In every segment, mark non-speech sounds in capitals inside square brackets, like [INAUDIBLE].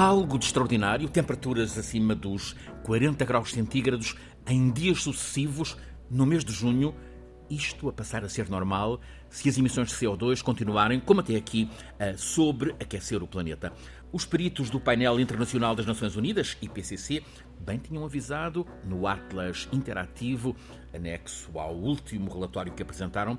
Algo de extraordinário, temperaturas acima dos 40 graus centígrados em dias sucessivos no mês de junho. Isto a passar a ser normal se as emissões de CO2 continuarem, como até aqui, a sobreaquecer o planeta. Os peritos do painel internacional das Nações Unidas, IPCC, bem tinham avisado no Atlas Interativo, anexo ao último relatório que apresentaram,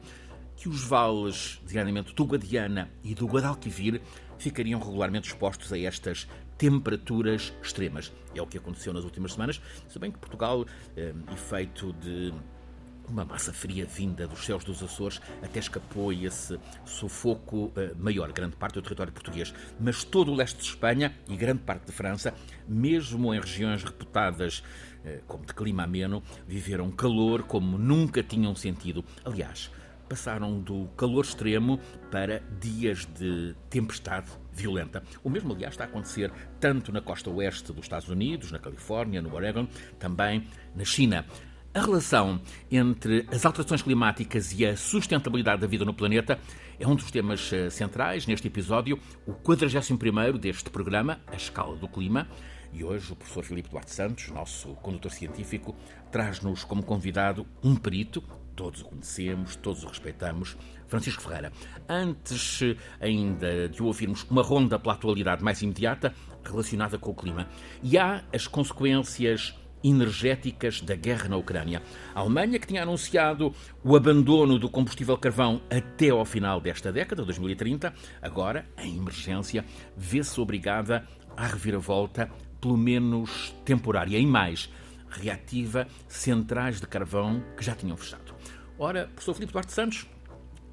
que os vales, designadamente do Guadiana e do Guadalquivir, ficariam regularmente expostos a estas temperaturas extremas. É o que aconteceu nas últimas semanas, se bem que Portugal, eh, efeito de uma massa fria vinda dos céus dos Açores até escapou esse sufoco eh, maior, grande parte do território português. Mas todo o leste de Espanha e grande parte de França, mesmo em regiões reputadas eh, como de clima ameno, viveram calor como nunca tinham sentido. Aliás, passaram do calor extremo para dias de tempestade violenta. O mesmo, aliás, está a acontecer tanto na costa oeste dos Estados Unidos, na Califórnia, no Oregon, também na China. A relação entre as alterações climáticas e a sustentabilidade da vida no planeta é um dos temas eh, centrais neste episódio, o 41 deste programa, A Escala do Clima. E hoje o professor Filipe Duarte Santos, nosso condutor científico, traz-nos como convidado um perito, todos o conhecemos, todos o respeitamos, Francisco Ferreira. Antes ainda de o ouvirmos, uma ronda pela atualidade mais imediata relacionada com o clima. E há as consequências energéticas da guerra na Ucrânia. A Alemanha, que tinha anunciado o abandono do combustível carvão até ao final desta década, 2030, agora, em emergência, vê-se obrigada à reviravolta, pelo menos temporária, e mais, reativa centrais de carvão que já tinham fechado. Ora, professor Filipe Duarte Santos,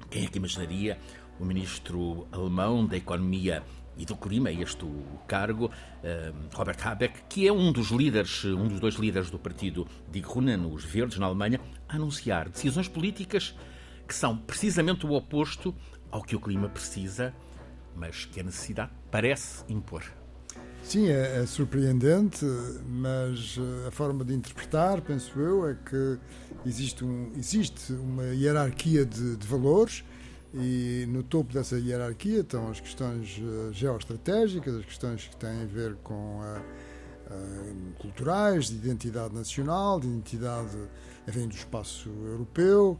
quem é que imaginaria o ministro alemão da Economia e do clima, este o cargo, eh, Robert Habeck, que é um dos líderes, um dos dois líderes do partido Die Grünen, os Verdes na Alemanha, a anunciar decisões políticas que são precisamente o oposto ao que o clima precisa, mas que a necessidade parece impor. Sim, é, é, surpreendente, mas eh, a forma de interpretar, penso eu, é que existe, um, existe uma hierarquia de, de valores e no topo dessa hierarquia estão as questões eh, geoestratégicas, as questões que têm a ver com a, a, culturais, de identidade nacional, de identidade enfim, do espaço europeu.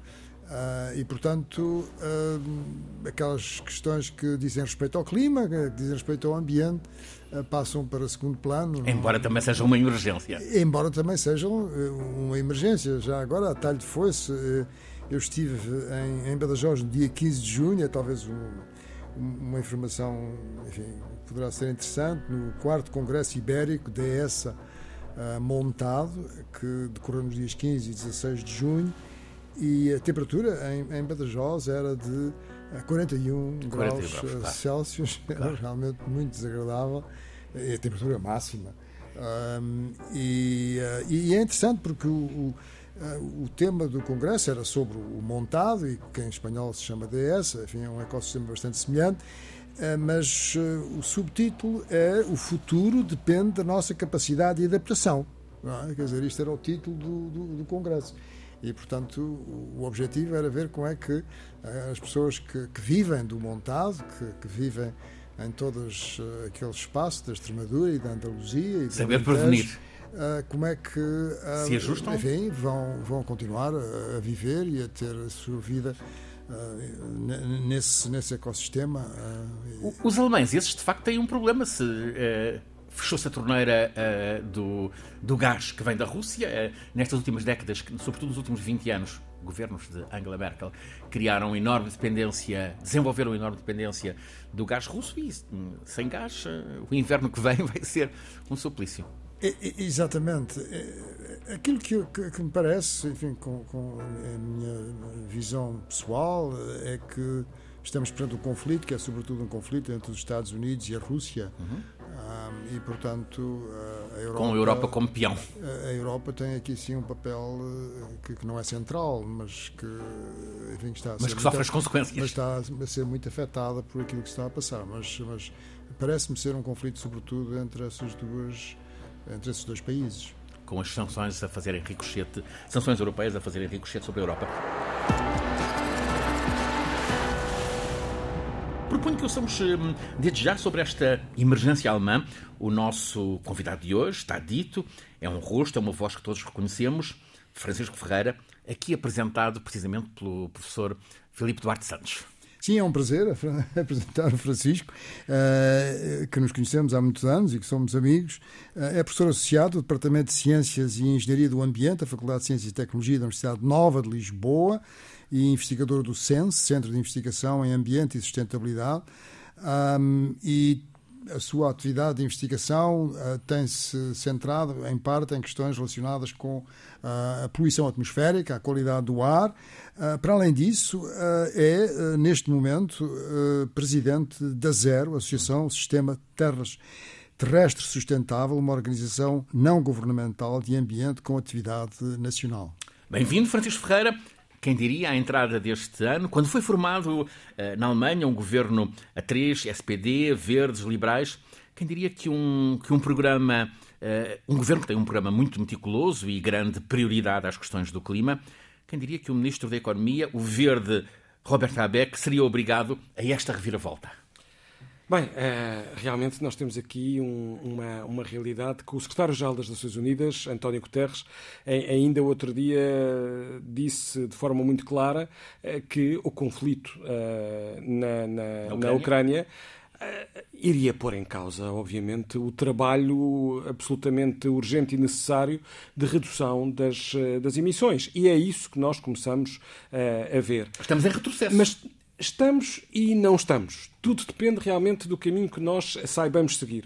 Uh, e, portanto, uh, aquelas questões que dizem respeito ao clima, que dizem respeito ao ambiente, uh, passam para segundo plano. Embora também seja uma emergência. Embora também seja uma emergência. Já agora, a talho de foice, eu estive em, em Badajoz no dia 15 de junho, é talvez um, uma informação enfim, poderá ser interessante, no quarto Congresso Ibérico da ESA montado, que decorreu nos dias 15 e 16 de junho e a temperatura em, em Badajoz era de 41 eh, graus, graus eh, Celsius, [LAUGHS] era realmente muito desagradável, e a temperatura máxima. Um, e, uh, e, é interessante porque o, o, o, tema do Congresso era sobre o montado, e que em espanhol se chama DS, enfim, é um ecossistema bastante semelhante, mas o subtítulo é O futuro depende da nossa capacidade de adaptação. É? Quer dizer, isto era o título do, do, do Congresso e, portanto, o objetivo era ver como é que eh, as pessoas que, que vivem do montado, que, que vivem em todos uh, aquele espaço da Extremadura e da Andaluzia e saber prevenir. uh, como é que se ajustam? enfim vão vão continuar a, a, viver e a ter a sua vida nesse nesse ecossistema os alemães esses de facto têm um problema se fechou-se a torneira uh, do, do gás que vem da Rússia. Uh, nestas últimas décadas, sobretudo nos últimos 20 anos, governos de Angela Merkel criaram enorme dependência, desenvolveram enorme dependência do gás russo e hum, sem gás, uh, o inverno que vem [LAUGHS] vai ser um suplício. Exatamente. Aquilo que, que, que me parece, enfim, com, com, a minha visão pessoal, é que estamos perante um conflito, que é sobretudo um conflito entre os Estados Unidos e a Rússia. Uhum e, portanto, a Europa. Com a Europa como peão. A Europa tem aqui sim um papel eh, que, que não é central, mas que, enfim, está a Mas que sofre as consequências. Mas está a ser muito afetada por aquilo que está a passar. Mas, mas parece-me ser um conflito, sobretudo, entre essas duas. entre esses dois países. Com as sanções a fazerem ricochete, sanções europeias a fazerem ricochete sobre a Europa. Proponho que ouçamos hum, desde já sobre esta emergência alemã. O nosso convidado de hoje está dito, é um rosto, é uma voz que todos reconhecemos, Francisco Ferreira, aqui apresentado precisamente pelo professor Filipe Duarte Santos. Sim, é um prazer [LAUGHS] apresentar o Francisco, eh, que nos conhecemos há muitos anos e que somos amigos. Eh, é professor associado do Departamento de Ciências e Engenharia do Ambiente da Faculdade de Ciências e Tecnologia da Universidade Nova de Lisboa e investigador do CENS, Centro de Investigação em Ambiente e Sustentabilidade. Um, e a sua atividade de investigação uh, tem-se centrado, em parte, em questões relacionadas com uh, a poluição atmosférica, a qualidade do ar. Uh, para além disso, é, neste momento, presidente da Zero, Associação Sistema Terras Terrestre Sustentável, uma organização não governamental de ambiente com atividade nacional. Bem-vindo, Francisco Ferreira. Quem diria, à entrada deste ano, quando foi formado uh, na Alemanha um governo a três, SPD, verdes, liberais, quem diria que um, que um programa, uh, um governo que tem um programa muito meticuloso e grande prioridade às questões do clima, quem diria que o ministro da Economia, o verde Robert Habeck, seria obrigado a esta reviravolta? Bem, é, realmente nós temos aqui um, uma, uma realidade que o secretário-geral das Nações Unidas, António Guterres, ainda outro dia disse de forma muito clara é, que o conflito é, na, na, na, Ucrânia, iria pôr em causa, obviamente, o trabalho absolutamente urgente e necessário de redução das, das emissões. E é isso que nós começamos a ver. Estamos em retrocesso. Mas estamos e não estamos tudo depende realmente do caminho que nós saibamos seguir.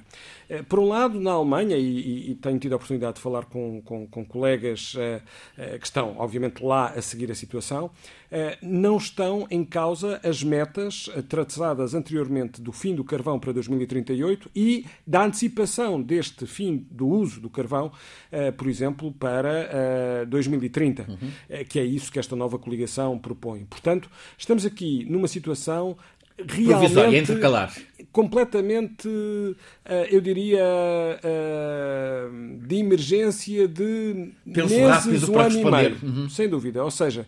Eh, por um lado, na Alemanha, e, e tenho tido a oportunidade de falar com, com, com colegas uh, uh, que estão, obviamente, lá a seguir a situação, uh, não estão em causa as metas traçadas anteriormente do fim do carvão para 2038 e da antecipação deste fim do uso do carvão, por exemplo, para 2030, uhum. que é isso que esta nova coligação propõe. Portanto, estamos aqui numa situação realmente intercalar. completamente, eh, eu diria, eh, de emergência de Penso meses, um ano e meio, uhum. sem dúvida. Ou seja,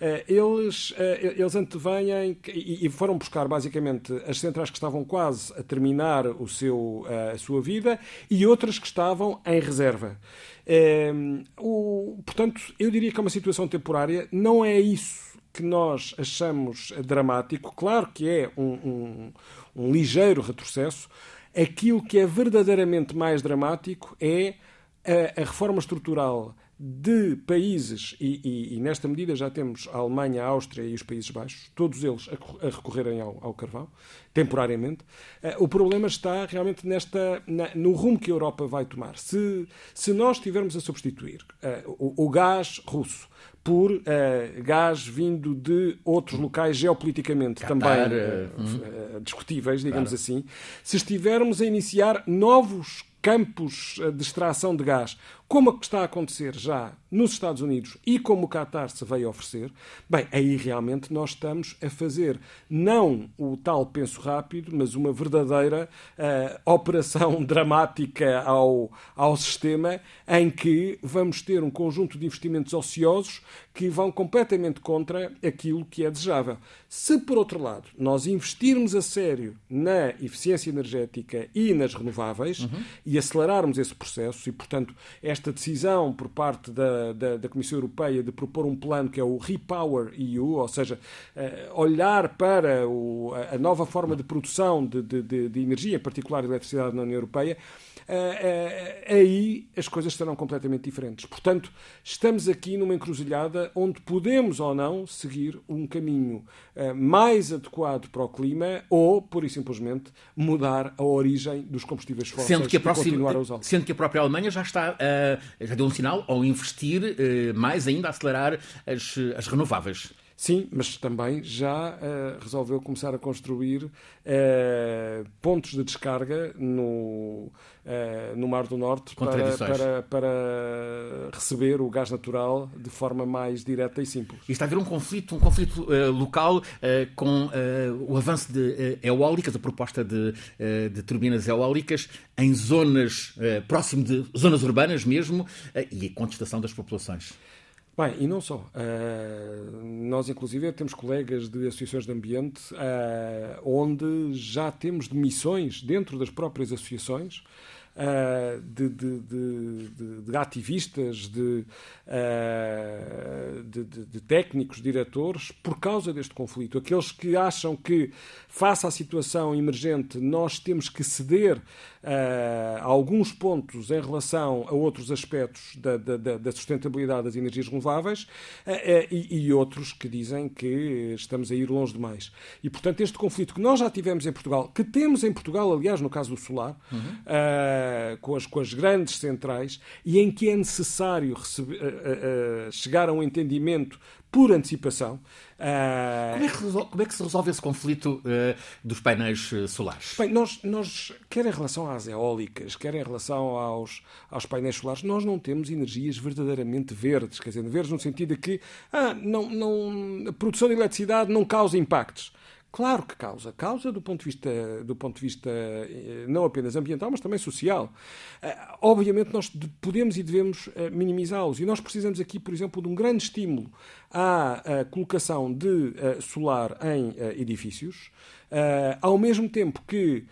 eh, eles, eles antevêm e foram buscar basicamente as centrais que estavam quase a terminar o seu, a sua vida e outras que estavam em reserva. o, portanto, eu diria que é uma situação temporária, não é isso que nós achamos dramático, claro que é um, um, um ligeiro retrocesso, aquilo que é verdadeiramente mais dramático é a, a reforma estrutural de países, e, e, e, nesta medida já temos a Alemanha, a Áustria e os Países Baixos, todos eles a, a recorrerem ao, ao, carvão, temporariamente. Uh, o problema está realmente nesta, na, no rumo que a Europa vai tomar. Se, se nós tivermos a substituir uh, o, o, gás russo por uh, gás vindo de outros locais geopoliticamente Qatar, também uh, uh, discutíveis, digamos claro. assim, se estivermos a iniciar novos campos de extração de gás, como o que está a acontecer já nos Estados Unidos e como o Qatar se veio oferecer, bem, aí realmente nós estamos a fazer não o tal penso rápido, mas uma verdadeira uh, operação [LAUGHS] dramática ao, ao sistema em que vamos ter um conjunto de investimentos ociosos que vão completamente contra aquilo que é desejável. Se, por outro lado, nós investirmos a sério na eficiência energética e nas renováveis uhum. e acelerarmos esse processo, e, portanto, esta decisão por parte da, da, da, Comissão Europeia de propor um plano que é o Repower EU, ou seja, uh, olhar para o, a nova forma de produção de, de, de energia, em particular eletricidade na União Europeia, aí as coisas serão completamente diferentes. Portanto, estamos aqui numa encruzilhada onde podemos ou não seguir um caminho uh, mais adequado para o clima ou, pura e simplesmente, mudar a origem dos combustíveis fósseis sendo que a próxima, e continuar a usá-los. Sendo que a própria Alemanha já está, já deu um sinal ao investir mais ainda, a acelerar as, as renováveis. Sim, mas também já uh, resolveu começar a construir uh, pontos de descarga no, uh, no Mar do Norte para, para, para, receber o gás natural de forma mais direta e simples. E está a haver um conflito, um conflito local com o avanço de eólicas, a proposta de, de turbinas eólicas em zonas próximo de zonas urbanas mesmo e a contestação das populações. Bem, e não só. Uh, nós, inclusive, temos colegas de associações de ambiente uh, onde já temos demissões dentro das próprias associações uh, de, de, de, de, ativistas, uh, de, técnicos, diretores, por causa deste conflito. Aqueles que acham que, face à situação emergente, nós temos que ceder uh, alguns pontos em relação a outros aspectos da, da, da sustentabilidade das energias renováveis uh, uh, e, e, outros que dizem que estamos a ir longe demais. E, portanto, este conflito que nós já tivemos em Portugal, que temos em Portugal, aliás, no caso do solar, uhum. com, as, com as grandes centrais, e em que é necessário receber, chegar a um entendimento por antecipação. Uh... Como, é que resolve, como, é que se resolve esse conflito uh, dos painéis eh, solares? Bem, nós, nós, quer em relação às eólicas, quer em relação aos, aos painéis solares, nós não temos energias verdadeiramente verdes. Quer dizer, verdes no sentido de que ah, não, não, a produção de eletricidade não causa impactos. Claro que causa. Causa do ponto de vista, do ponto de vista eh, não apenas ambiental, mas também social. Eh, obviamente, nós podemos e devemos eh, minimizá-los. E nós precisamos aqui, por exemplo, de um grande estímulo à colocação de solar em edifícios, ao mesmo tempo que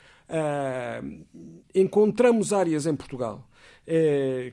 encontramos áreas em Portugal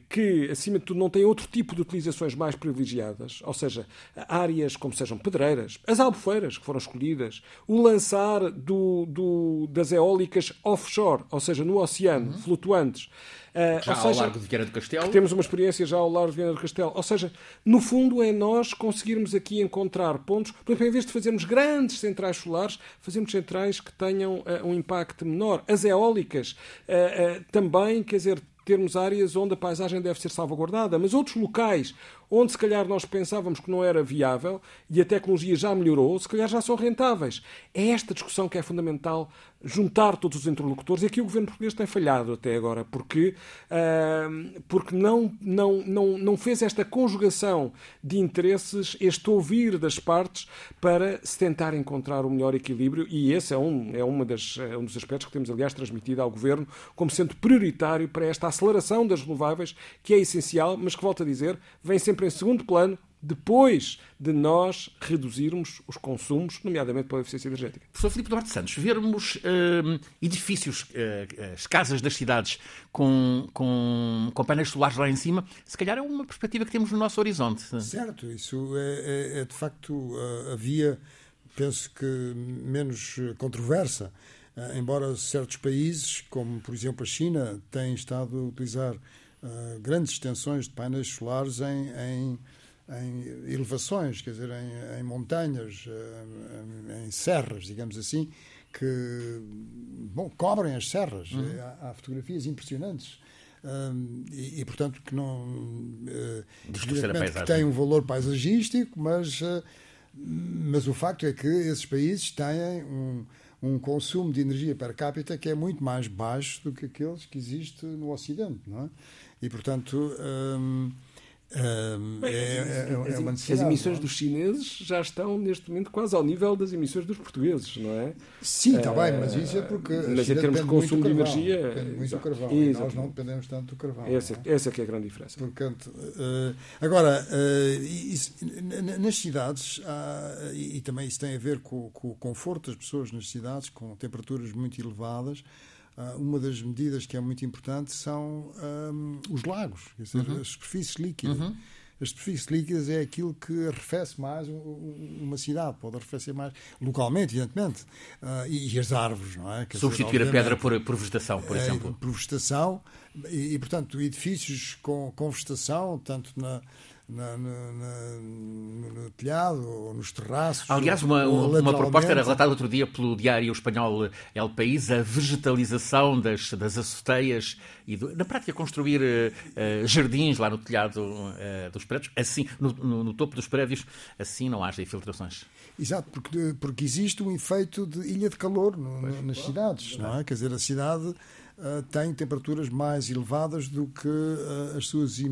que, acima de tudo, não têm outro tipo de utilizações mais privilegiadas, ou seja, áreas como sejam pedreiras, as albufeiras que foram escolhidas, o lançar do, do, das eólicas offshore, ou seja, no oceano, uhum. flutuantes. Uh, já ao largo de Viana do Castelo? Temos uma experiência já ao largo de Viana do Castelo. Ou seja, no fundo é nós conseguirmos aqui encontrar pontos, por exemplo, em vez de fazermos grandes centrais solares, fazemos centrais que tenham uh, um impacto menor. As eólicas uh, também, quer dizer, termos áreas onde a paisagem deve ser salvaguardada, mas outros locais onde se calhar nós pensávamos que não era viável e a tecnologia já melhorou, se calhar já são rentáveis. É esta discussão que é fundamental juntar todos os interlocutores e aqui o governo português tem falhado até agora, porque, uh, porque não, não, não, não fez esta conjugação de interesses, este ouvir das partes para se tentar encontrar o melhor equilíbrio e esse é um, é uma das, é um dos aspectos que temos, aliás, transmitido ao governo como sendo prioritário para esta aceleração das renováveis, que é essencial, mas que, volto a dizer, vem sempre em segundo plano depois de nós reduzirmos os consumos, nomeadamente pela eficiência energética. Professor Filipe Duarte Santos, vermos uh, edifícios, uh, as casas das cidades com, com, com painéis solares lá em cima, se calhar é uma perspectiva que temos no nosso horizonte. Certo, isso é, é, é de facto uh, havia, penso que menos controversa, embora certos países, como por exemplo a China, têm estado a utilizar grandes extensões de painéis solares em, em em elevações, quer dizer, em, em montanhas, eh, em serras, digamos assim, que bom, cobrem as serras. Uhum. Há, há, fotografias impressionantes. Um, e, e, portanto que não uh, que tem um valor paisagístico mas uh, mas o facto é que esses países têm um, um consumo de energia per capita que é muito mais baixo do que aqueles que existe no Ocidente não é? E portanto um, é, é, é, uma as emissões dos chineses já estão neste momento quase ao nível das emissões dos portugueses, não é? Sim, está bem, mas isso é porque. Mas em termos de consumo de energia. Depende muito do carvão. E nós não dependemos tanto do carvão. Essa, é? essa é que é a grande diferença. Portanto, uh, agora, isso, nas cidades, há, e, e, também isso tem a ver com, com o conforto das pessoas nas cidades, com temperaturas muito elevadas. Ah, uma das medidas que é muito importante são um, os lagos, dizer, uhum. as superfícies líquidas. Uhum. As superfícies líquidas é aquilo que arrefece mais uma cidade, pode arrefecer mais localmente, evidentemente, uh, e, e, as árvores, não é? Quer Substituir dizer, a pedra por, por vegetação, por é, exemplo. Por vegetação, e, e, portanto, edifícios com, com vegetação, tanto na na, na, no telhado ou nos terraços. Aliás, uma, uma proposta era relatada outro dia pelo diário espanhol El País, a vegetalização das, das azoteias e, do, na prática, construir uh, jardins lá no telhado uh, dos prédios, assim, no, no, no, topo dos prédios, assim não haja infiltrações. Exato, porque, porque existe um efeito de ilha de calor no, nas cidades, não é? Quer dizer, a cidade uh, tem temperaturas mais elevadas do que uh, as suas uh,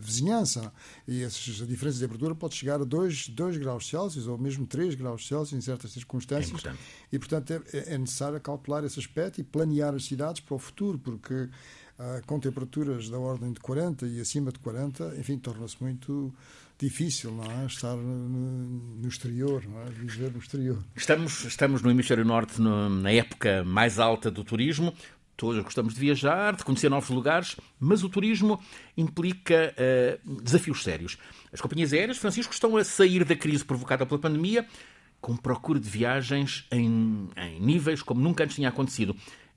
vizinhança. E essas, a diferença de temperatura pode chegar a 2, 2 graus Celsius ou mesmo 3 graus Celsius em certas circunstâncias. É e, portanto, é, é necessário calcular esse aspecto e planear as cidades para o futuro, porque com temperaturas da ordem de 40 e acima de 40, enfim, torna-se muito difícil, não é? Estar no, exterior, não é? Viver no exterior. Estamos, estamos no Hemisfério Norte no, na época mais alta do turismo. Todos gostamos de viajar, de conhecer novos lugares, mas o turismo implica uh, desafios sérios. As companhias aéreas, Francisco, estão a sair da crise provocada pela pandemia com procura de viagens em, em níveis como nunca antes tinha acontecido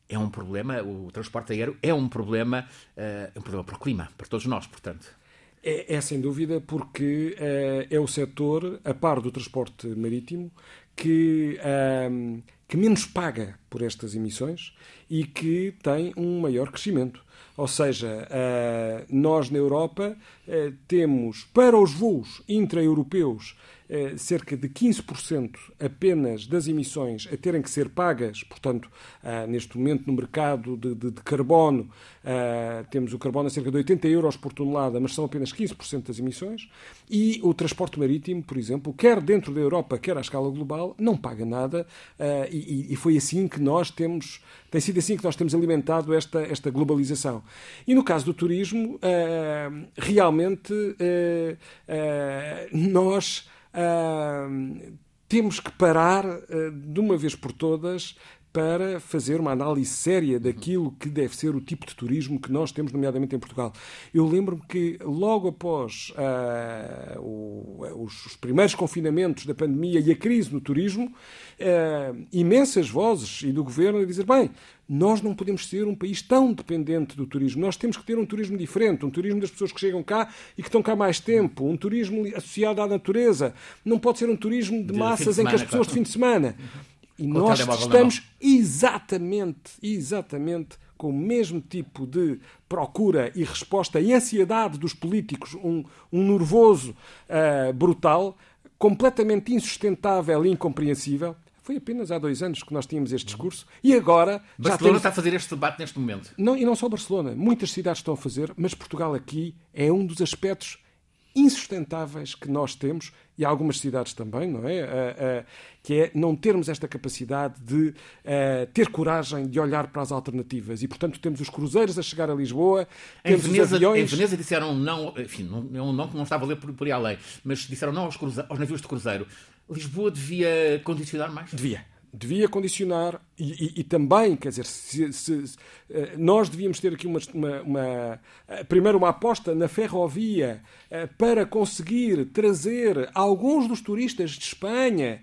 é um problema, o transporte aéreo é um problema, uh, um problema para o clima, para todos nós, portanto. É, é sem dúvida porque uh, é o setor, a par do transporte marítimo, que, uh, que menos paga por estas emissões e que tem um maior crescimento. Ou seja, nós na Europa temos para os voos intra-europeus cerca de 15% apenas das emissões a terem que ser pagas, portanto, ah, neste momento no mercado de, de, de carbono, ah, temos o carbono a cerca de 80 euros por tonelada, mas são apenas 15% das emissões, e o transporte marítimo, por exemplo, quer dentro da Europa, quer à escala global, não paga nada, ah, e, e foi assim que nós temos, tem sido assim que nós temos alimentado esta, esta globalização. E no caso do turismo, realmente nós Temos que parar uh, de uma vez por todas para fazer uma análise séria daquilo que deve ser o tipo de turismo que nós temos, nomeadamente em Portugal. Eu lembro-me que logo após uh, o, os, os, primeiros confinamentos da pandemia e a crise no turismo, uh, imensas vozes e do governo a dizer: bem, nós não podemos ser um país tão dependente do turismo. Nós temos que ter um turismo diferente, um turismo das pessoas que chegam cá e que estão cá mais tempo, um turismo associado à natureza. Não pode ser um turismo de, de massas de semana, em que as pessoas claro. de fim de semana. E nós estamos exatamente, exatamente com o mesmo tipo de procura e resposta e ansiedade dos políticos, um, um nervoso uh, brutal, completamente insustentável e incompreensível. Foi apenas há dois anos que nós tínhamos este discurso e agora. Barcelona temos... está a fazer este debate neste momento. Não, e não só Barcelona. Muitas cidades estão a fazer, mas Portugal aqui é um dos aspectos insustentáveis que nós temos, e algumas cidades também, não é? Uh, uh, que é não termos esta capacidade de uh, ter coragem de olhar para as alternativas. E, portanto, temos os cruzeiros a chegar a Lisboa, em Veneza, aviões... Em Veneza disseram não, enfim, não, é um não que não estava a ler por, por aí além, mas disseram não aos, cruze... aos navios de cruzeiro. Lisboa devia condicionar mais? Devia devia condicionar e, e, e, também, quer dizer, se, se, se, eh, nós devíamos ter aqui uma, uma, uma, eh, primeiro uma aposta na ferrovia eh, para conseguir trazer alguns dos turistas de Espanha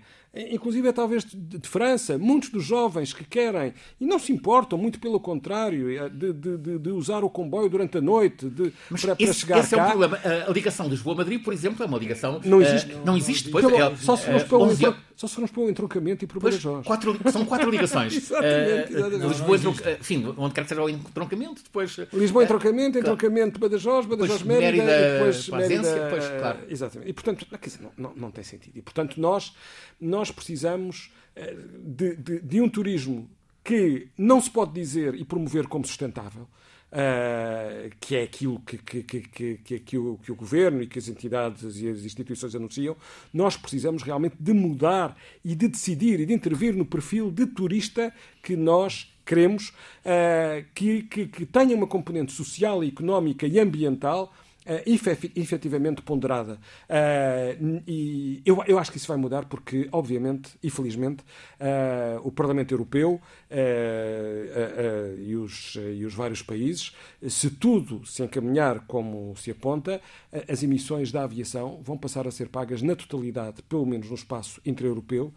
inclusive é talvez de, França, muitos dos jovens que querem, e não se importam, muito pelo contrário, é de, de, de usar o comboio durante a noite de, Mas para, esse, chegar esse cá. é um problema. A ligação Lisboa-Madrid, por exemplo, é uma ligação... Não existe. Uh, não existe, pois, é, só se formos uh, para o só se formos para o entroncamento e para o Badajoz. Quatro, são quatro ligações. [LAUGHS] exatamente, uh. Lisboa, não, não enfim, onde quer que seja o entroncamento, depois... Lisboa, entroncamento, entroncamento, Badajoz, Badajoz, Mérida, Mérida, depois Mérida... Depois, claro. Exatamente. E, portanto, dizer, não, não, não tem sentido. E, portanto, nós, nós precisamos eh, de, de, de um turismo que não se pode dizer e promover como sustentável, Uh, que é aquilo que, que, que, que, que, o, que o governo e que as entidades e as instituições anunciam, nós precisamos realmente de mudar e de decidir e de intervir no perfil de turista que nós queremos, uh, que, que, que tenha uma componente social, económica e ambiental efetivamente ponderada. Uh, e eu, eu acho que isso vai mudar porque, obviamente e felizmente, uh, o Parlamento Europeu e, os, e os vários países, se tudo se encaminhar como se aponta, as emissões da aviação vão passar a ser pagas na totalidade, pelo menos no espaço intra-europeu,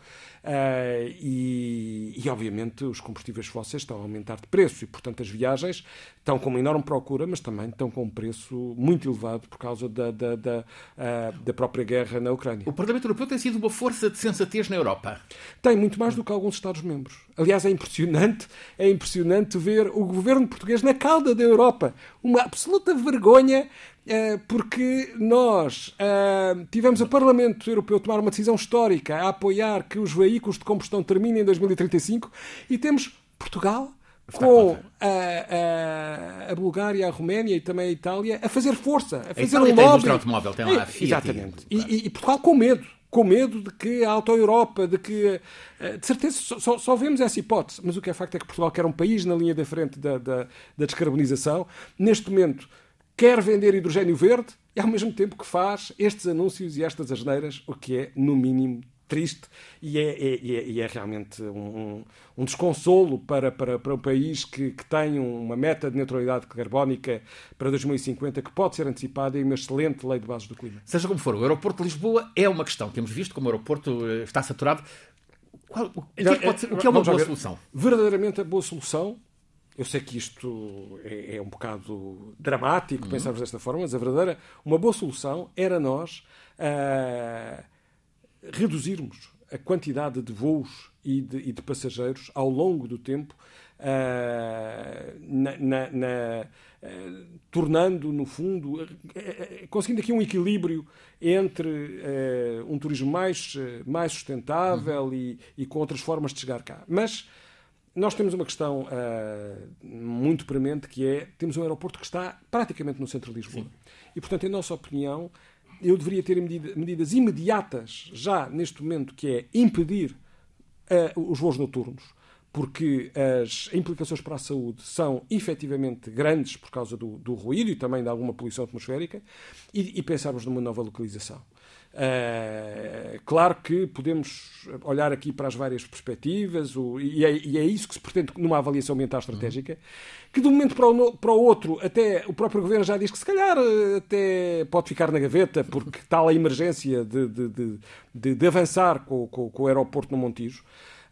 e, e, obviamente, os combustíveis fósseis estão a aumentar de preço e, portanto, as viagens estão com uma enorme procura, mas também estão com um preço muito elevado elevado por causa da, da, da, uh, da própria guerra na Ucrânia. O Parlamento Europeu tem sido uma força de sensatez na Europa. Tem muito mais do que alguns Estados-membros. Aliás, é impressionante, é impressionante ver o governo português na cauda da Europa. Uma absoluta vergonha uh, porque nós uh, tivemos o Parlamento Europeu tomar uma decisão histórica a apoiar que os veículos de combustão terminem em 2035 e temos Portugal com a, a, a, Bulgária, a Roménia e também a Itália a fazer força, a fazer a um lobby. Tem automóvel, tem lá a Fiat. Exatamente. E, e, e, Portugal com medo. Com medo de que a auto-Europa, de que. Eh, de certeza, só, só, vemos essa hipótese. Mas o que é facto é que Portugal, que era um país na linha da frente da, da, da descarbonização, neste momento quer vender hidrogênio verde, e ao mesmo tempo que faz estes anúncios e estas asneiras, o que é, no mínimo, triste e é, é, é, é realmente um, um, desconsolo para, para, para um país que, que tem uma meta de neutralidade carbónica para 2050 que pode ser antecipada e uma excelente lei de bases do clima. Seja como for, o aeroporto de Lisboa é uma questão. Temos visto como o aeroporto eh, está saturado. Qual, o, que é, ser, o que é uma boa solução? Verdadeiramente a boa solução eu sei que isto é, é um bocado dramático uhum. pensarmos desta forma, mas a verdadeira, uma boa solução era nós uh, reduzirmos a quantidade de voos e de, e de passageiros ao longo do tempo, uh, na, na, na, uh, tornando, no fundo, uh, conseguindo aqui um equilíbrio entre um turismo mais, mais sustentável uhum. e, e, com outras formas de chegar cá. Mas nós temos uma questão muito premente que é temos um aeroporto que está praticamente no centro de Lisboa. Sim. E, portanto, em nossa opinião, eu deveria ter medida, medidas imediatas, já neste momento, que é impedir uh, os voos noturnos, porque as implicações para a saúde são efetivamente grandes por causa do, do ruído e também de alguma poluição atmosférica, e, e pensarmos numa nova localização. Uh, claro que podemos olhar aqui para as várias perspectivas, o, e, é, e, é, isso que se pretende numa avaliação ambiental estratégica, que de um momento para o, para o outro, até o próprio governo já diz que se calhar eh, até pode ficar na gaveta, porque tal a emergência de, de, de, de avançar com, com, com, o aeroporto no Montijo.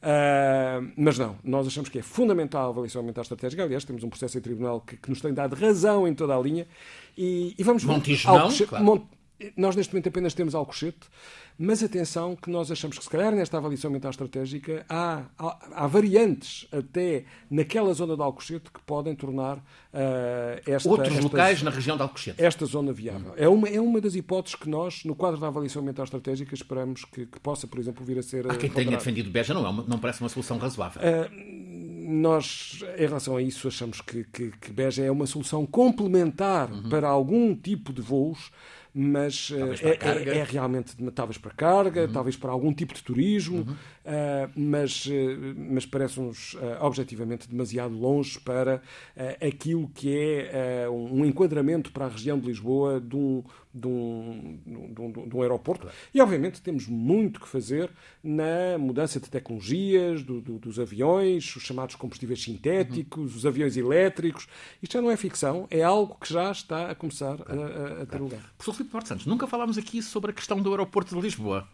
Uh, mas não, nós achamos que é fundamental a avaliação ambiental estratégica. Aliás, temos um processo em tribunal que, que nos tem dado razão em toda a linha. E, e vamos Montijo não, claro. Mont, nós, neste momento, apenas temos Alcochete, mas atenção que nós achamos que, se calhar, nesta avaliação ambiental estratégica, há, há, há variantes até naquela zona de Alcochete que podem tornar uh, esta, Outros esta, locais na região de Alcochete. Esta zona viável. Hum. É, uma, é uma das hipóteses que nós, no quadro da avaliação ambiental estratégica, esperamos que, que possa, por exemplo, vir a ser. Há quem tenha defendido Beja, não, é uma, não parece uma solução razoável. Uh, nós, em relação a isso, achamos que, que, que Beja é uma solução complementar uhum. para algum tipo de voos mas é, é, é, realmente talvez para carga, uhum. talvez para algum tipo de turismo, uhum. uh, mas, uh, mas parece-nos uh, objetivamente demasiado longe para aquilo que é um enquadramento para a região de Lisboa de um, de um, de um, de um aeroporto. Claro. E, obviamente, temos muito que fazer na mudança de tecnologias, do, do, dos aviões, os chamados combustíveis sintéticos, uhum. os aviões elétricos. Isto já não é ficção, é algo que já está a começar claro. a, a, ter lugar. Professor Filipe Porto Santos, nunca falámos aqui sobre a questão do aeroporto de Lisboa.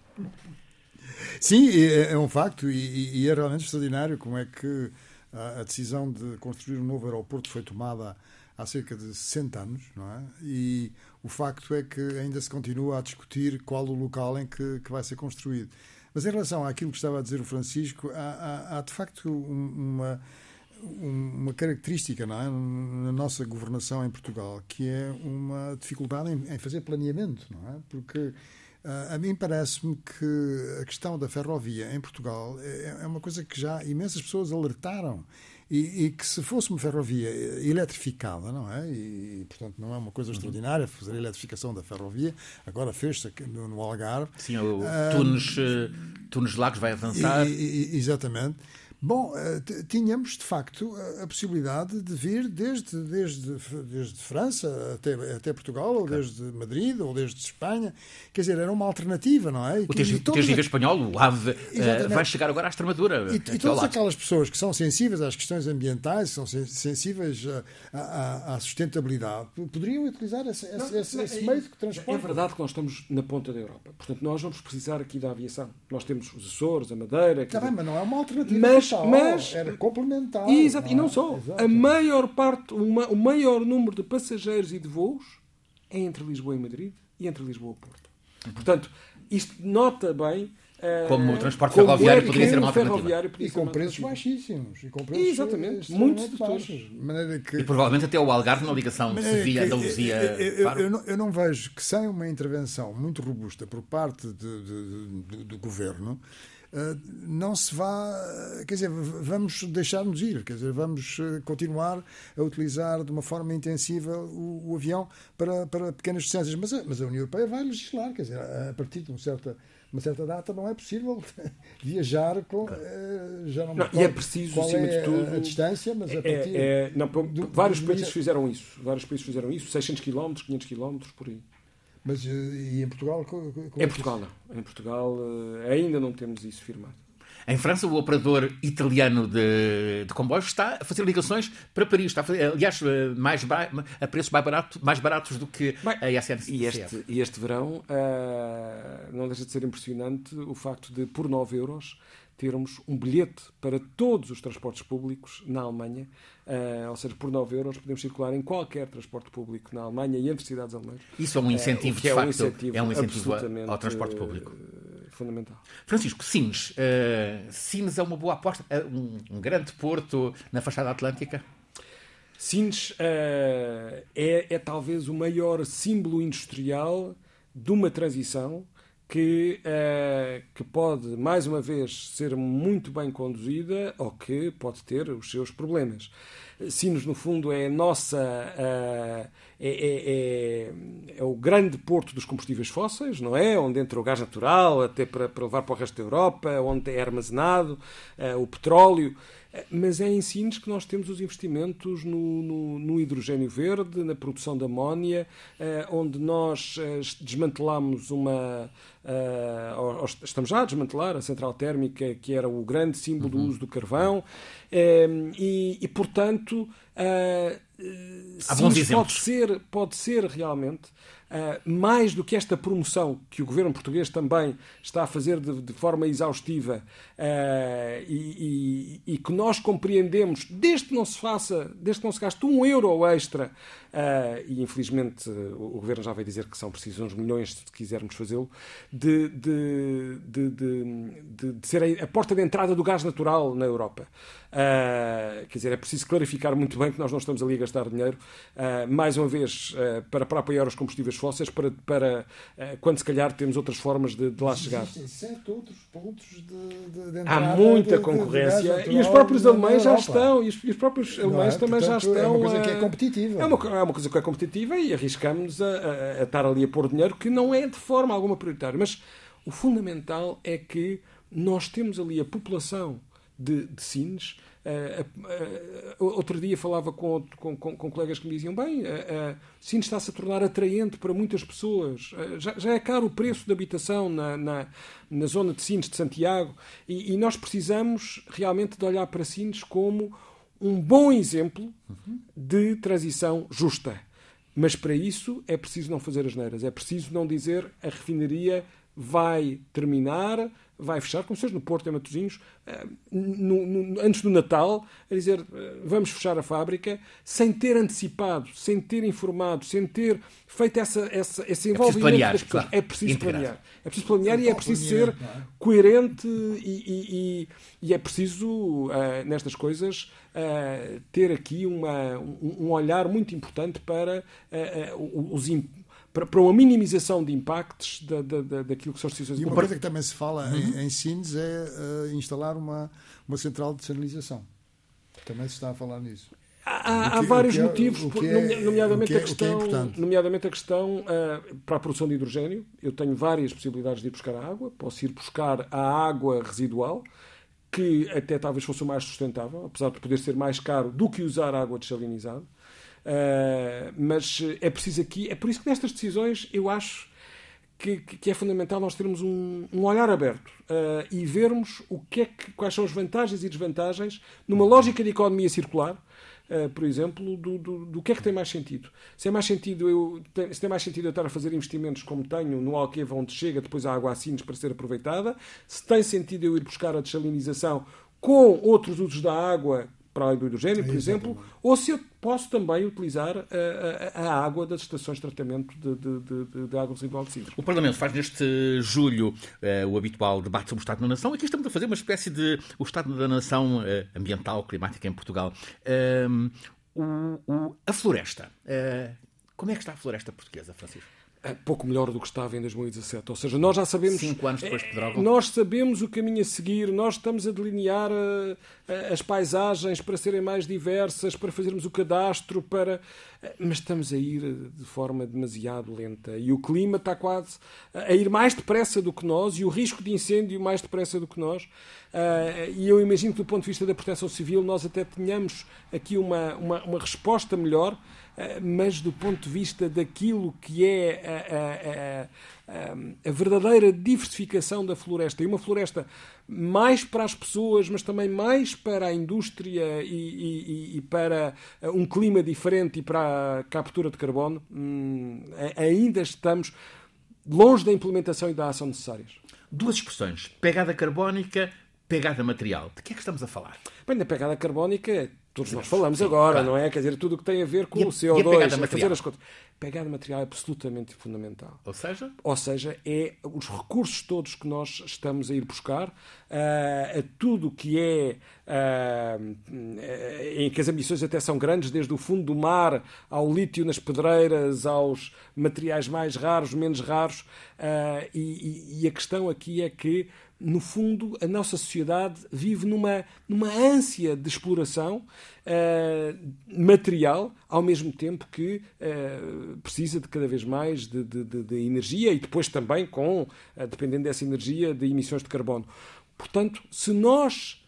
Sim, é, é um facto e, e, é realmente extraordinário como é que a, a decisão de construir um novo aeroporto foi tomada há cerca de 60 anos, não é? E o facto é que ainda se continua a discutir qual o local em que, que vai ser construído. Mas em relação àquilo que estava a dizer o Francisco, há, há, há de facto uma, uma característica é? na nossa governação em Portugal, que é uma dificuldade em, em fazer planeamento, não é? Porque a mim parece-me que a questão da ferrovia em Portugal é, é uma coisa que já imensas pessoas alertaram e, e, que se fosse uma ferrovia eletrificada, não é? E, portanto, não é uma coisa uhum. extraordinária fazer a eletrificação da ferrovia. Agora fez-se no, no, Algarve. Sim, o uh, Tunes, uh, Tunes Lagos vai avançar. E, exatamente. Bom, eh, tínhamos de facto a possibilidade de vir desde, desde, desde França até, até Portugal, ou desde Madrid, ou desde Espanha. Quer dizer, era uma alternativa, não é? E, o TGV espanhol, o AVE, uh, vai chegar agora à Extremadura. E, e todas aquelas pessoas que são sensíveis às questões ambientais, que são sensíveis à, à sustentabilidade, poderiam utilizar esse, não, esse, esse é, meio de transporte. É verdade que nós estamos na ponta da Europa. Portanto, nós vamos precisar aqui da aviação. Nós temos os Açores, a Madeira. Está bem, mas não é uma alternativa. Mas mas era complementar. Exato, e não só. Exato. A maior parte, uma, o maior número de passageiros e de voos é entre Lisboa e Madrid e entre Lisboa e Porto. Portanto, isto nota bem eh, como o transporte como ferroviário é poderia ser uma alternativa. E com preços baixíssimos. E com preços Exatamente. Muito baixos. Que... E provavelmente até o Algarve na ligação Sevilla-Andaluzia. Eu, eu, eu, não, eu não vejo que sem uma intervenção muito robusta por parte de, de, de, do governo não se vá, quer dizer, vamos deixar-nos ir, quer dizer, vamos eh, continuar a utilizar de uma forma intensiva o, o avião para, para pequenas distâncias. Mas a, mas a União Europeia vai legislar, quer dizer, a partir de uma certa, uma certa data não é possível [LAUGHS] viajar com. Eh, já não, não E é preciso, acima é de tudo. A, distância, mas a é, partir. É, é, não, vários países fizeram isso. Vários países fizeram isso, 600 km, 500 km por aí. Mas e em Portugal? Como em Portugal não. Em Portugal ainda não temos isso firmado. Em França, o operador italiano de, de comboios está a fazer ligações para Paris. Está a fazer, aliás, mais a preços mais, barato, mais baratos do que Bem, a SNCF. E este, e este verão uh, não deixa de ser impressionante o facto de, por 9 euros, termos um bilhete para todos os transportes públicos na Alemanha, uh, ou seja, por 9 euros podemos circular em qualquer transporte público na Alemanha e entre cidades alemãs. Isso é um incentivo, uh, de é facto, um incentivo é um incentivo ao transporte público fundamental. Francisco, Sines. Uh, Sines é uma boa aposta, é um, um, grande porto na fachada atlântica? Sines uh, é, é talvez o maior símbolo industrial de uma transição que, uh, que pode, mais uma vez, ser muito bem conduzida ou que pode ter os seus problemas. Sinos, no fundo, é a nossa. Uh, é, é, é, é, o grande porto dos combustíveis fósseis, não é? Onde entra o gás natural, até para, para levar para o resto da Europa, onde é armazenado uh, o petróleo. Mas é em Sines que nós temos os investimentos no, no, no hidrogênio verde, na produção de amónia, uh, onde nós uh, desmantelamos uma. Uh, estamos já a desmantelar a central térmica, que era o grande símbolo uhum. do uso do carvão, e, e, portanto. Há bons pode ser, pode ser realmente Uh, mais do que esta promoção que o governo português também está a fazer de, de forma exaustiva uh, e, e, e, que nós compreendemos, desde que não se faça, desde que não se gaste um euro extra, uh, e infelizmente o, governo já veio dizer que são precisos uns milhões se quisermos fazê-lo, de, de, de, de, ser a, a, porta de entrada do gás natural na Europa. quer dizer, é preciso clarificar muito bem que nós não estamos ali a gastar dinheiro, mais uma vez, para, para apoiar os combustíveis fósseis para, para eh, quando se calhar temos outras formas de, de lá chegar. Existem sete outros pontos de, de Há muita concorrência e os próprios alemães já estão, e os, e os próprios alemães é? também Portanto, já estão. É uma coisa que é competitiva. É uma, é uma coisa que é competitiva e arriscamos a, a, a estar ali a pôr dinheiro que não é de forma alguma prioritário. Mas o fundamental é que nós temos ali a população de, de Sines outro dia falava com, com, com, colegas que me diziam: bem, uh, Sines está-se a tornar atraente para muitas pessoas. Já, já, é caro o preço de habitação na, na, na zona de Sines de Santiago e, e, nós precisamos realmente de olhar para Sines como um bom exemplo de transição justa. Mas para isso é preciso não fazer as neiras, é preciso não dizer a refinaria vai terminar vai fechar, como se no Porto, em Matosinhos, eh, no, no, antes do Natal, a dizer eh, vamos fechar a fábrica, sem ter antecipado, sem ter informado, sem ter feito essa, essa, esse envolvimento é planear, das pessoas. Claro. É preciso planear. É preciso planear e é preciso ser é? coerente e, e, e, é preciso, uh, nestas coisas, uh, ter aqui uma, um, um, olhar muito importante para uh, os impactos para, para uma minimização de impactos da, da, da, daquilo que são as decisões E uma coisa que também se fala uhum. em, em Sines é uh, instalar uma, uma central de sinalização. Também se está a falar nisso. Há, que, há vários é, motivos, é, nomeadamente, é, a questão, é nomeadamente a questão uh, para a produção de hidrogênio. Eu tenho várias possibilidades de ir buscar a água. Posso ir buscar a água residual, que até talvez fosse o mais sustentável, apesar de poder ser mais caro do que usar água desalinizada. Uh, mas é preciso aqui, é por isso que nestas decisões eu acho que, que é fundamental nós termos um, um olhar aberto uh, e vermos o que é que, quais são as vantagens e desvantagens numa lógica de economia circular. Uh, por exemplo, do, do, do, que é que tem mais sentido. Se, é mais sentido eu, se tem mais sentido eu estar a fazer investimentos como tenho no Alqueva, onde chega depois a água a Sines para ser aproveitada, se tem sentido eu ir buscar a desalinização com outros usos da água para além do hidrogênio, por exemplo, ou se eu posso também utilizar a, a, a água das estações de tratamento de, de, de, de água residual de Sintra. O Parlamento faz neste julho uh, o habitual debate sobre o Estado da Nação. Aqui estamos a fazer uma espécie de o Estado da Nação uh, ambiental, climática em Portugal. Uh, o, o, a floresta. como é que está a floresta portuguesa, Francisco? É pouco melhor do que estava em 2017. Ou seja, nós já sabemos. Cinco anos depois de Pedrógão. Nós sabemos o caminho a seguir, nós estamos a delinear uh, as paisagens para serem mais diversas, para fazermos o cadastro, para. Mas estamos a ir de forma demasiado lenta. E o clima está quase a ir mais depressa do que nós, e o risco de incêndio mais depressa do que nós. E eu imagino que, do ponto de vista da proteção civil, nós até tenhamos aqui uma, uma, uma resposta melhor. Eh, mas do ponto de vista daquilo que é a, a, a, verdadeira diversificação da floresta. E uma floresta mais para as pessoas, mas também mais para a indústria e, e, e para um clima diferente e para a captura de carbono, hum, ainda estamos longe da implementação e da ação necessárias. Duas expressões: pegada carbónica, pegada material. De que é que estamos a falar? Bem, da pegada carbónica, todos nós falamos Sim, agora, claro. não é? Quer dizer, tudo o que tem a ver com o CO2, a, a fazer as contas. Pegada material é absolutamente fundamental. Ou seja? Ou seja, é os recursos todos que nós estamos a ir buscar, uh, a tudo que é uh, em que as ambições até são grandes, desde o fundo do mar ao lítio nas pedreiras, aos materiais mais raros, menos raros, uh, e, e a questão aqui é que no fundo, a nossa sociedade vive numa, numa ânsia de exploração uh, material, ao mesmo tempo que uh, precisa de cada vez mais de, de, de, de energia e depois também com, uh, dependendo dessa energia, de emissões de carbono. Portanto, se nós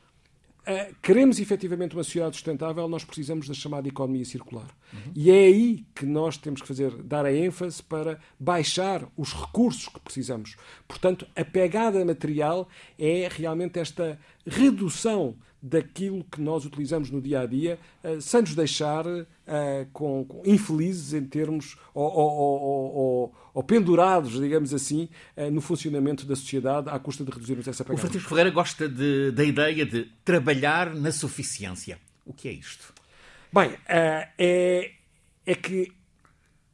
uh, queremos efetivamente uma sociedade sustentável, nós precisamos da chamada economia circular. Uhum. E é aí que nós temos que fazer, dar a ênfase para baixar os recursos que precisamos. Portanto, a pegada material é realmente esta redução daquilo que nós utilizamos no dia a dia, uh, sem nos deixar uh, com, com, infelizes em termos ou, ou, ou, ou pendurados, digamos assim, uh, no funcionamento da sociedade à custa de reduzirmos essa pegada. O Francisco Ferreira gosta de, da ideia de trabalhar na suficiência. O que é isto? Bem, é, é que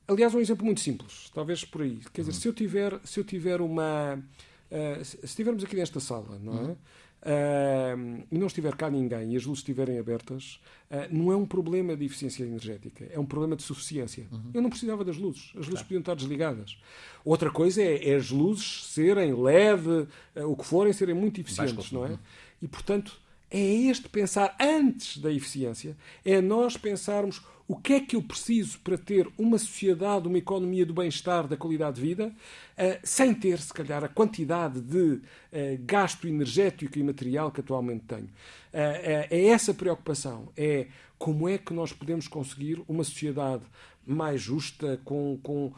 aliás, um exemplo muito simples, talvez por aí. Quer dizer, uhum. se eu tiver, se eu tiver uma. Uh, se estivermos aqui nesta sala, não é? Uhum uh, e não estiver cá ninguém e as luzes estiverem abertas, uh, não é um problema de eficiência energética, é um problema de suficiência. Uhum. Eu não precisava das luzes, as luzes claro. podiam estar desligadas. Outra coisa é, é as luzes serem LED, uh, o que forem, serem muito eficientes, não é? E, portanto, é este pensar antes da eficiência, é nós pensarmos o que é que eu preciso para ter uma sociedade, uma economia do bem-estar, da qualidade de vida, uh, sem ter, se calhar, a quantidade de uh, gasto energético e material que atualmente tenho. Uh, é essa preocupação. É como é que nós podemos conseguir uma sociedade mais justa, com, com,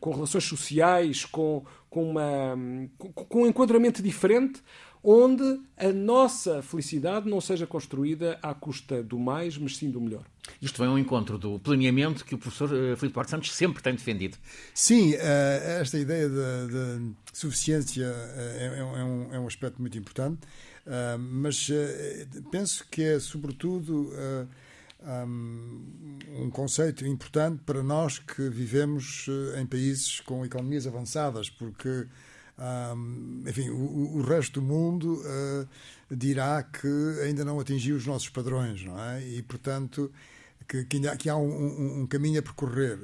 com relações sociais, com, com, uma, com, com um enquadramento diferente, onde a nossa felicidade não seja construída à custa do mais, mas sim do melhor. Isto vem ao encontro do planeamento que o professor eh, Filipe Duarte Santos sempre tem defendido. Sim, eh, esta ideia de, suficiência é, é, um, é um aspecto muito importante, mas penso que é, sobretudo, um conceito importante para nós que vivemos em países com economias avançadas, porque enfim, o, o, resto do mundo uh, dirá que ainda não atingiu os nossos padrões, não é? E, portanto, que, que, ainda, que há um, um, um, caminho a percorrer.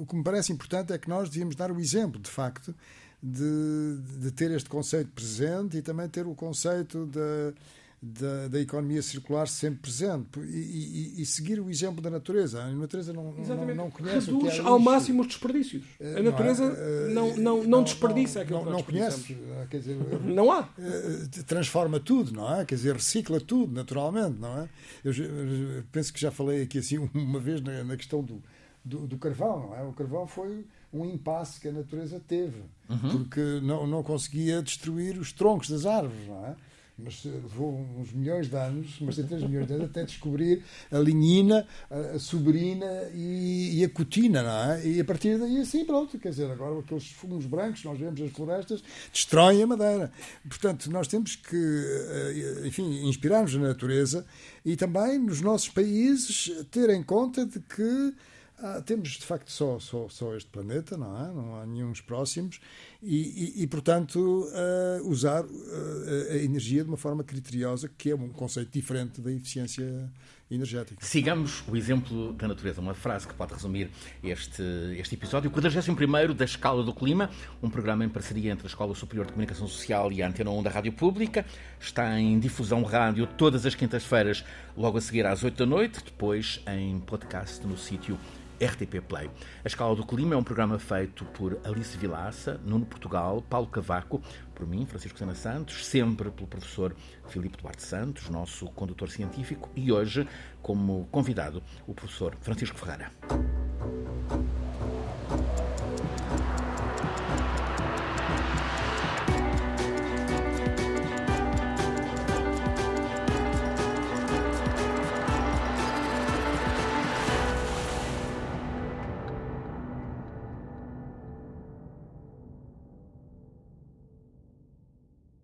O que me parece importante é que nós devíamos dar o exemplo, de facto, de, de ter este conceito presente e também ter o conceito da da, da, economia circular sempre presente e, e, e, seguir o exemplo da natureza. A natureza não, não, não conhece Reduz o que é ao máximo os desperdícios. A natureza não, é, não, não, desperdiça aquilo não, não conhece. Quer dizer, [LAUGHS] não há. Transforma tudo, não é? Quer dizer, recicla tudo, naturalmente, não é? Eu, eu penso que já falei aqui assim [LAUGHS] uma vez na, na questão do, do, do, carvão, não é? O carvão foi um impasse que a natureza teve, uhum. porque não, não conseguia destruir os troncos das árvores, não é? Mas levou uns milhões de anos, mas tem 3 milhões de anos, até descobrir a linhina, a, soberina e, e, a cotina, não é? E a partir daí, assim, pronto, quer dizer, agora aqueles fumos brancos nós vemos nas florestas destroem a madeira. Portanto, nós temos que, eh, enfim, inspirarmos na natureza e também nos nossos países ter em conta de que ah, temos de facto só, só, só este planeta, não há? Não há nenhum próximos, e, e, e portanto uh, usar uh, a energia de uma forma criteriosa, que é um conceito diferente da eficiência energética. Sigamos o exemplo da natureza, uma frase que pode resumir este, este episódio. O 41 da Escala do Clima, um programa em parceria entre a Escola Superior de Comunicação Social e a Antena 1 da Rádio Pública, está em difusão rádio todas as quintas-feiras, logo a seguir às 8 da noite, depois em podcast no sítio RTP Play. A Escala do Clima é um programa feito por Alice Vilaça, Nuno Portugal, Paulo Cavaco, por mim, Francisco Sena Santos, sempre pelo professor Filipe Duarte Santos, nosso condutor científico, e hoje, como convidado, o professor Francisco Ferreira.